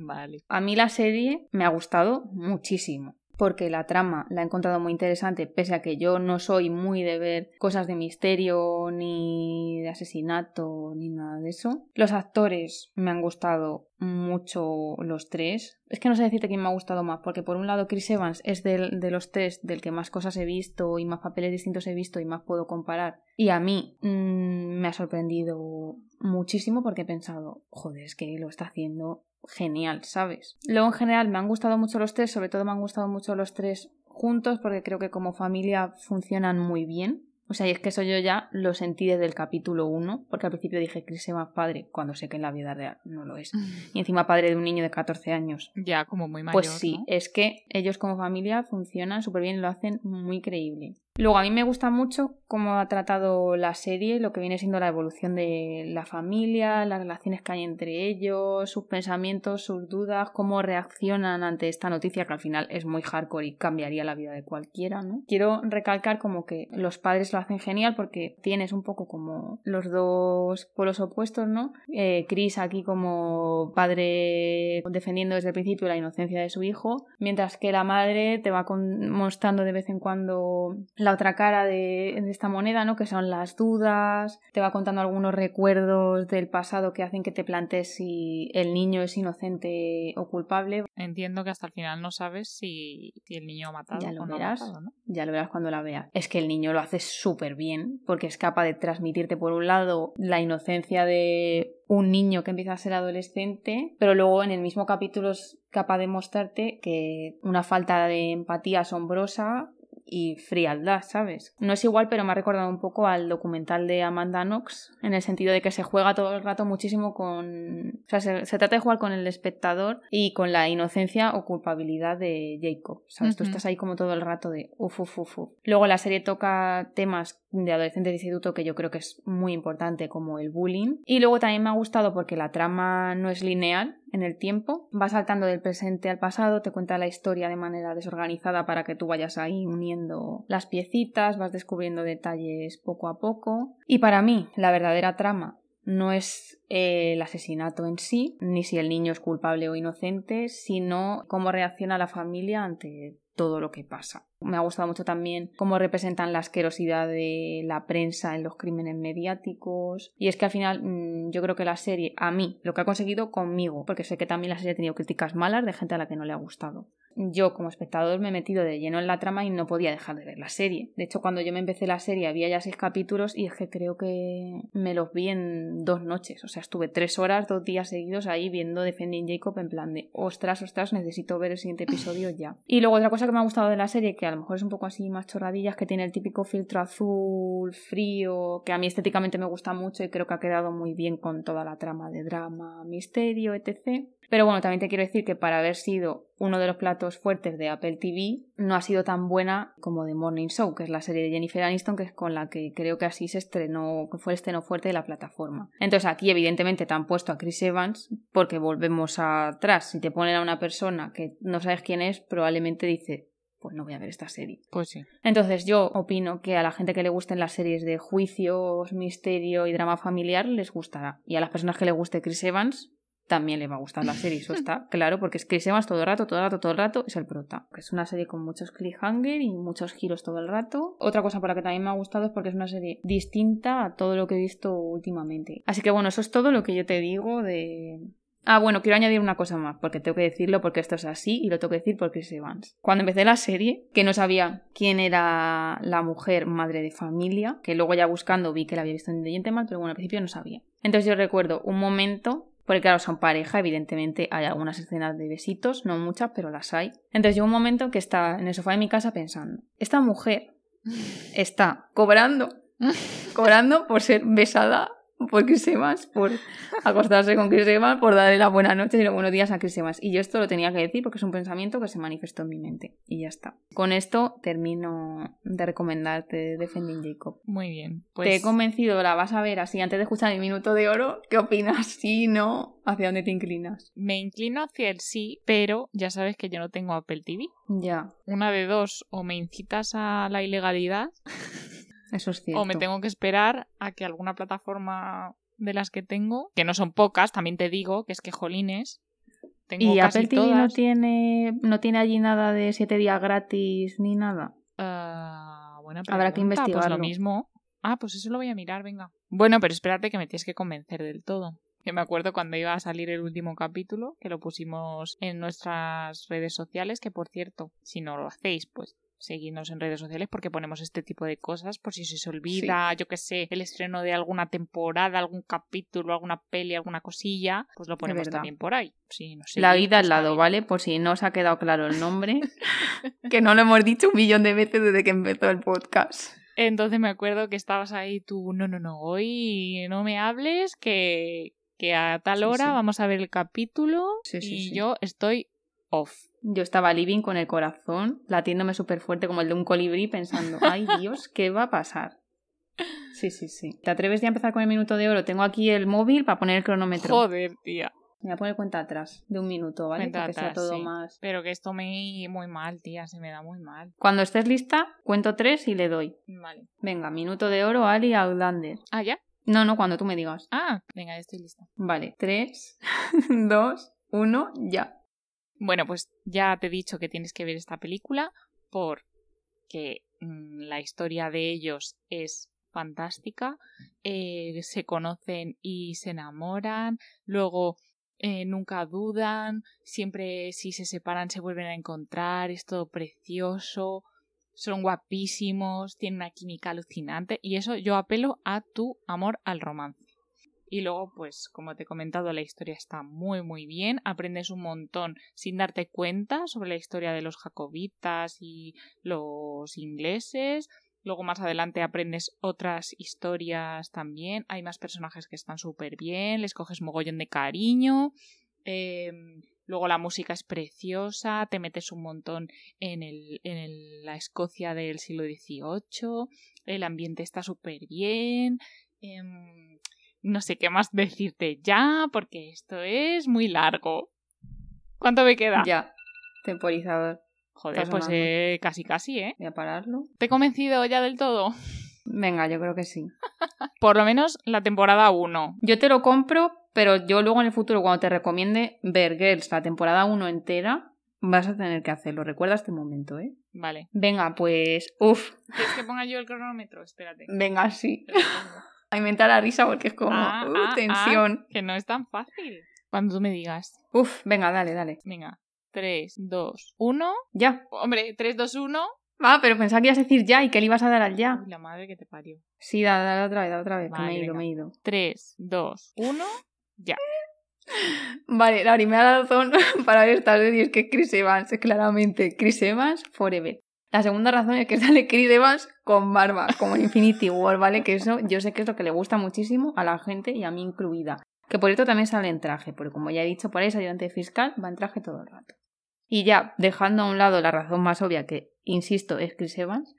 Vale. A mí la serie me ha gustado muchísimo porque la trama la he encontrado muy interesante, pese a que yo no soy muy de ver cosas de misterio, ni de asesinato, ni nada de eso. Los actores me han gustado mucho los tres. Es que no sé decirte quién me ha gustado más, porque por un lado Chris Evans es del, de los tres del que más cosas he visto y más papeles distintos he visto y más puedo comparar. Y a mí mm, me ha sorprendido muchísimo porque he pensado, joder, es que lo está haciendo genial, ¿sabes? Luego en general me han gustado mucho los tres, sobre todo me han gustado mucho los tres juntos porque creo que como familia funcionan muy bien. O sea, y es que eso yo ya lo sentí desde el capítulo 1, porque al principio dije Chris más padre, cuando sé que en la vida real no lo es. Y encima padre de un niño de 14 años. Ya, como muy mayor. Pues sí, es que ellos como familia funcionan súper bien y lo hacen muy creíble. Luego, a mí me gusta mucho cómo ha tratado la serie, lo que viene siendo la evolución de la familia, las relaciones que hay entre ellos, sus pensamientos, sus dudas, cómo reaccionan ante esta noticia que al final es muy hardcore y cambiaría la vida de cualquiera, ¿no? Quiero recalcar como que los padres lo hacen genial porque tienes un poco como los dos polos opuestos, ¿no? Eh, Chris aquí como padre defendiendo desde el principio la inocencia de su hijo, mientras que la madre te va mostrando de vez en cuando la otra cara de, esta moneda, ¿no? Que son las dudas, te va contando algunos recuerdos del pasado que hacen que te plantees si el niño es inocente o culpable. Entiendo que hasta el final no sabes si, el niño ha matado ya lo o verás, no ha matado, ¿no? Ya lo verás cuando la veas. Es que el niño lo hace súper bien porque es capaz de transmitirte por un lado la inocencia de un niño que empieza a ser adolescente, pero luego en el mismo capítulo es capaz de mostrarte que una falta de empatía asombrosa y frialdad, ¿sabes? No es igual, pero me ha recordado un poco al documental de Amanda Knox, en el sentido de que se juega todo el rato muchísimo con... O sea, se, trata de jugar con el espectador y con la inocencia o culpabilidad de Jacob, ¿sabes? Tú estás ahí como todo el rato de uf, uf, uf, uf. Luego la serie toca temas de adolescentes de instituto que yo creo que es muy importante, como el bullying. Y luego también me ha gustado porque la trama no es lineal, en el tiempo, va saltando del presente al pasado, te cuenta la historia de manera desorganizada para que tú vayas ahí uniendo las piecitas, vas descubriendo detalles poco a poco. Y para mí, la verdadera trama no es el asesinato en sí, ni si el niño es culpable o inocente, sino cómo reacciona la familia ante todo lo que pasa. Me ha gustado mucho también cómo representan la asquerosidad de la prensa en los crímenes mediáticos. Y es que al final mm, yo creo que la serie, a mí, lo que ha conseguido conmigo, porque sé que también la serie ha tenido críticas malas de gente a la que no le ha gustado yo como espectador me he metido de lleno en la trama y no podía dejar de ver la serie. De hecho, cuando yo me empecé la serie había ya seis capítulos y es que creo que me los vi en dos noches. O sea, estuve tres horas, dos días seguidos ahí viendo Defending Jacob en plan de ostras, ostras, necesito ver el siguiente episodio ya. Y luego otra cosa que me ha gustado de la serie, que a lo mejor es un poco así más chorradilla, que tiene el típico filtro azul, frío, que a mí estéticamente me gusta mucho y creo que ha quedado muy bien con toda la trama de drama, misterio, etc. Pero bueno, también te quiero decir que para haber sido uno de los platos fuertes de Apple TV, no ha sido tan buena como The Morning Show, que es la serie de Jennifer Aniston, que es con la que creo que así se estrenó, que fue el estreno fuerte de la plataforma. Entonces aquí evidentemente te han puesto a Chris Evans, porque volvemos atrás. Si te ponen a una persona que no sabes quién es, probablemente dice, pues no voy a ver esta serie. Pues sí. Entonces yo opino que a la gente que le gusten las series de juicios, misterio y drama familiar les gustará. Y a las personas que le guste Chris Evans, también le va a gustar la serie, eso está claro, porque es que Evans todo el rato, todo el rato, todo el rato es el prota. Es una serie con muchos cliffhanger y muchos giros todo el rato. Otra cosa por la que también me ha gustado es porque es una serie distinta a todo lo que he visto últimamente. Así que bueno, eso es todo lo que yo te digo de Ah, bueno, quiero añadir una cosa más, porque tengo que decirlo porque esto es así y lo tengo que decir por Chris Evans. Cuando empecé la serie, que no sabía quién era la mujer madre de familia, que luego ya buscando vi que la había visto en The Gentleman, pero bueno, al principio no sabía. Entonces yo recuerdo un momento porque claro, son pareja, evidentemente hay algunas escenas de besitos, no muchas, pero las hay. Entonces llegó un momento que estaba en el sofá de mi casa pensando, esta mujer está cobrando, cobrando por ser besada por Chris Evans, por acostarse con Chris Evans, por darle las buenas noches y los buenos días a Chris Evans. Y yo esto lo tenía que decir porque es un pensamiento que se manifestó en mi mente. Y ya está. Con esto termino de recomendarte Defending Jacob. Muy bien. Te he Pues convencido, la vas a ver así antes de escuchar mi minuto de oro. ¿Qué opinas? Sí, no, ¿hacia dónde te inclinas? me inclino hacia el sí, pero ya sabes que yo no tengo Apple TV. Ya, Una de dos, o me incitas a la ilegalidad, eso es cierto. o me tengo que esperar a que alguna plataforma de las que tengo, que no son pocas, también te digo, que es que jolines, tengo ¿Y casi Apple TV no tiene, no tiene allí nada de siete días gratis ni nada? Ah, buena Habrá que pregunta, Pues investigarlo. lo mismo. Ah, pues eso lo voy a mirar, venga. Bueno, pero espérate que me tienes que convencer del todo. Que me acuerdo cuando iba a salir el último capítulo, que lo pusimos en nuestras redes sociales, que por cierto, si no lo hacéis, pues seguidnos en redes sociales porque ponemos este tipo de cosas por si se os olvida, yo que sé, el estreno de alguna temporada, algún capítulo, alguna peli, alguna cosilla, pues lo ponemos también por ahí. Sí, no sé. La vida al lado, ¿vale? Por si no os ha quedado claro el nombre. que no lo hemos dicho un millón de veces desde que empezó el podcast. Entonces me acuerdo que estabas ahí tú, no, no, no, hoy no me hables, que, que a tal hora sí. vamos a ver el capítulo Sí, sí, y yo estoy off. Yo estaba living con el corazón, latiéndome súper fuerte como el de un colibrí, pensando, ay Dios, ¿qué va a pasar? Sí, sí, sí. ¿Te atreves ya a empezar con el minuto de oro? Tengo aquí el móvil para poner el cronómetro. Joder, tía. Me voy a poner cuenta atrás de un minuto, ¿vale? Cuenta que sea atrás, todo sí. más. Pero que esto me muy mal, tía, se me da muy mal. Cuando estés lista, cuento tres y le doy. Vale. Venga, minuto de oro, Ali Outlander. Ah, ¿ya? No, no, cuando tú me digas. Ah, venga, ya estoy lista. Vale, tres, dos, uno, ya. Bueno, pues ya te he dicho que tienes que ver esta película porque mm, la historia de ellos es fantástica. eh, se conocen y se enamoran. Luego eh, nunca dudan. Siempre si se separan se vuelven a encontrar. Es todo precioso. Son guapísimos. Tienen una química alucinante. Y eso yo apelo a tu amor al romance. Y luego, pues, como te he comentado, la historia está muy, muy bien. Aprendes un montón sin darte cuenta sobre la historia de los jacobitas y los ingleses. Luego más adelante aprendes otras historias también. Hay más personajes que están súper bien. Les coges mogollón de cariño. Eh, luego la música es preciosa. Te metes un montón en, el, en la Escocia del siglo XVIII. El ambiente está súper bien. Em, no sé qué más decirte ya, porque esto es muy largo. ¿Cuánto me queda? Ya. Temporizador. Joder, pues eh, casi casi, ¿eh? Voy a pararlo. ¿Te he convencido ya del todo? Venga, yo creo que sí. Por lo menos la temporada 1. Yo te lo compro, pero yo luego en el futuro, cuando te recomiende ver Girls la temporada 1 entera, vas a tener que hacerlo. Recuerda este momento, ¿eh? Vale. Venga, pues. Uf. ¿Quieres que ponga yo el cronómetro? Espérate. Venga, sí. A inventar la risa porque es como. Ah, uh, ah, tensión. Que no es tan fácil. Cuando tú me digas. Uf, venga, dale, dale. Venga. 3, 2, 1. Ya. Hombre, 3, 2, 1. Ah, pero pensaba que ibas a decir ya y que le ibas a dar al ya. Uy, la madre que te parió. Sí, dale, dale otra vez, dale otra vez, que me Vale, he ido, venga. me he ido. 3, 2, 1. Ya. Vale, la primera razón para ver esta serie es que Chris Evans, claramente Chris Evans forever. La segunda razón es que sale Chris Evans con barba, como en Infinity War, ¿vale? Que eso yo sé que es lo que le gusta muchísimo a la gente y a mí incluida. Que por esto también sale en traje, porque como ya he dicho, por ahí es ayudante fiscal, va en traje todo el rato. Y ya, dejando a un lado la razón más obvia, que, insisto, es Chris Evans,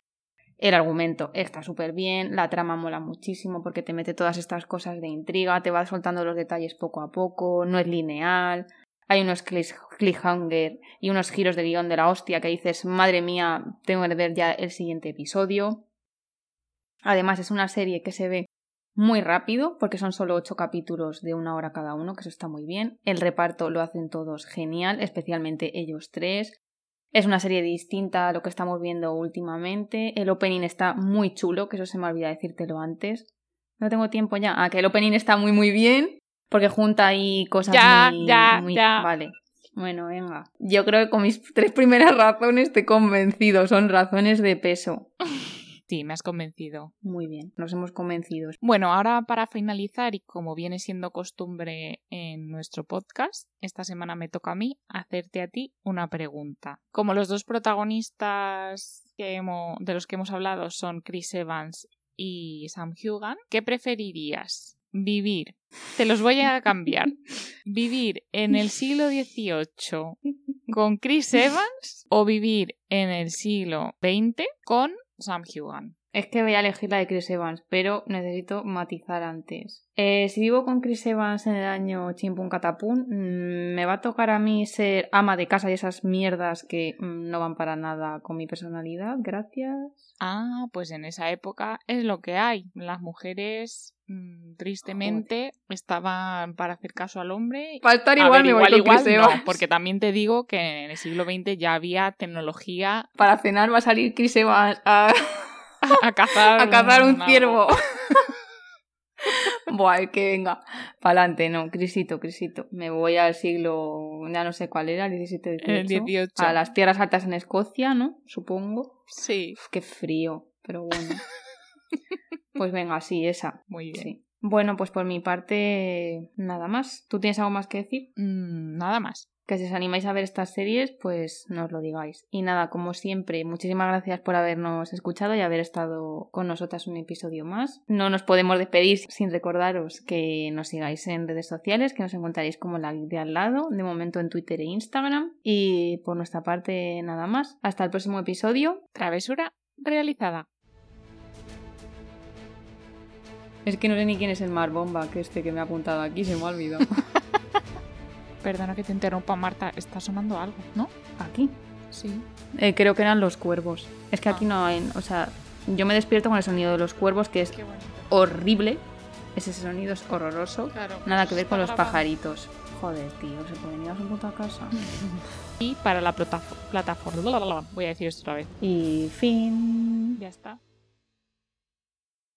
el argumento está súper bien, la trama mola muchísimo porque te mete todas estas cosas de intriga, te va soltando los detalles poco a poco, no es lineal, hay unos cliffhanger y unos giros de guion de la hostia que dices, madre mía, tengo que ver ya el siguiente episodio. Además es una serie que se ve muy rápido porque son solo ocho capítulos de una hora cada uno, que eso está muy bien. El reparto lo hacen todos genial, especialmente ellos tres. Es una serie distinta a lo que estamos viendo últimamente. El opening está muy chulo, que eso se me olvida decírtelo antes. No tengo tiempo ya. Ah, que el opening está muy muy bien. Porque junta ahí cosas Ya, muy, ya, muy- ya. Vale. Bueno, venga. Yo creo que con mis tres primeras razones estoy convencido. Son razones de peso. Sí, me has convencido. Muy bien, nos hemos convencido. Bueno, ahora para finalizar y como viene siendo costumbre en nuestro podcast, esta semana me toca a mí hacerte a ti una pregunta. Como los dos protagonistas que hemos- de los que hemos hablado son Chris Evans y Sam Hugan, ¿qué preferirías? Vivir. Te los voy a cambiar. Vivir en el siglo XVIII con Chris Evans o vivir en el siglo XX con Sam Hugan. Es que voy a elegir la de Chris Evans, pero necesito matizar antes. Eh, si vivo con Chris Evans en el año chimpún catapún, mm, me va a tocar a mí ser ama de casa y esas mierdas que mm, no van para nada con mi personalidad. Gracias. Ah, pues en esa época es lo que hay. Las mujeres, mm, tristemente, estaban para hacer caso al hombre. Para estar igual ver, me voy igual, con Chris igual no, Evans. porque también te digo que en el siglo XX ya había tecnología Para cenar va a salir Chris Evans a, a cazar, a cazar un ciervo. Buah, que venga. Pa'lante, no, Crisito, Crisito. Me voy al siglo, ya no sé cuál era, el 17, El 18. 18. A las tierras altas en Escocia, ¿no? Supongo. Sí, Uf, qué frío, pero bueno. pues venga, sí, esa. muy bien. Sí. Bueno, pues por mi parte, nada más. ¿Tú tienes algo más que decir? Mm, nada más. Que si os animáis a ver estas series, pues nos lo digáis. Y nada, como siempre, muchísimas gracias por habernos escuchado y haber estado con nosotras un episodio más. No nos podemos despedir sin recordaros que nos sigáis en redes sociales, que nos encontraréis como la de al lado, de momento en Twitter e Instagram. Y por nuestra parte, nada más. Hasta el próximo episodio. Travesura realizada. Es que no sé ni quién es el Mar Bomba, que este que me ha apuntado aquí, se me ha olvidado. Perdona que te interrumpa, Marta. Está sonando algo, ¿no? aquí. Sí. Eh, creo que eran los cuervos. Es que aquí Ah. no hay. O sea, yo me despierto con el sonido de los cuervos, que es horrible. Ese sonido es horroroso. Claro. Nada que ver con los grabando. pajaritos. Joder, tío, se pueden ir a su puta casa. Y para la plata- plataforma. Voy a decir esto otra vez. y fin. Ya está.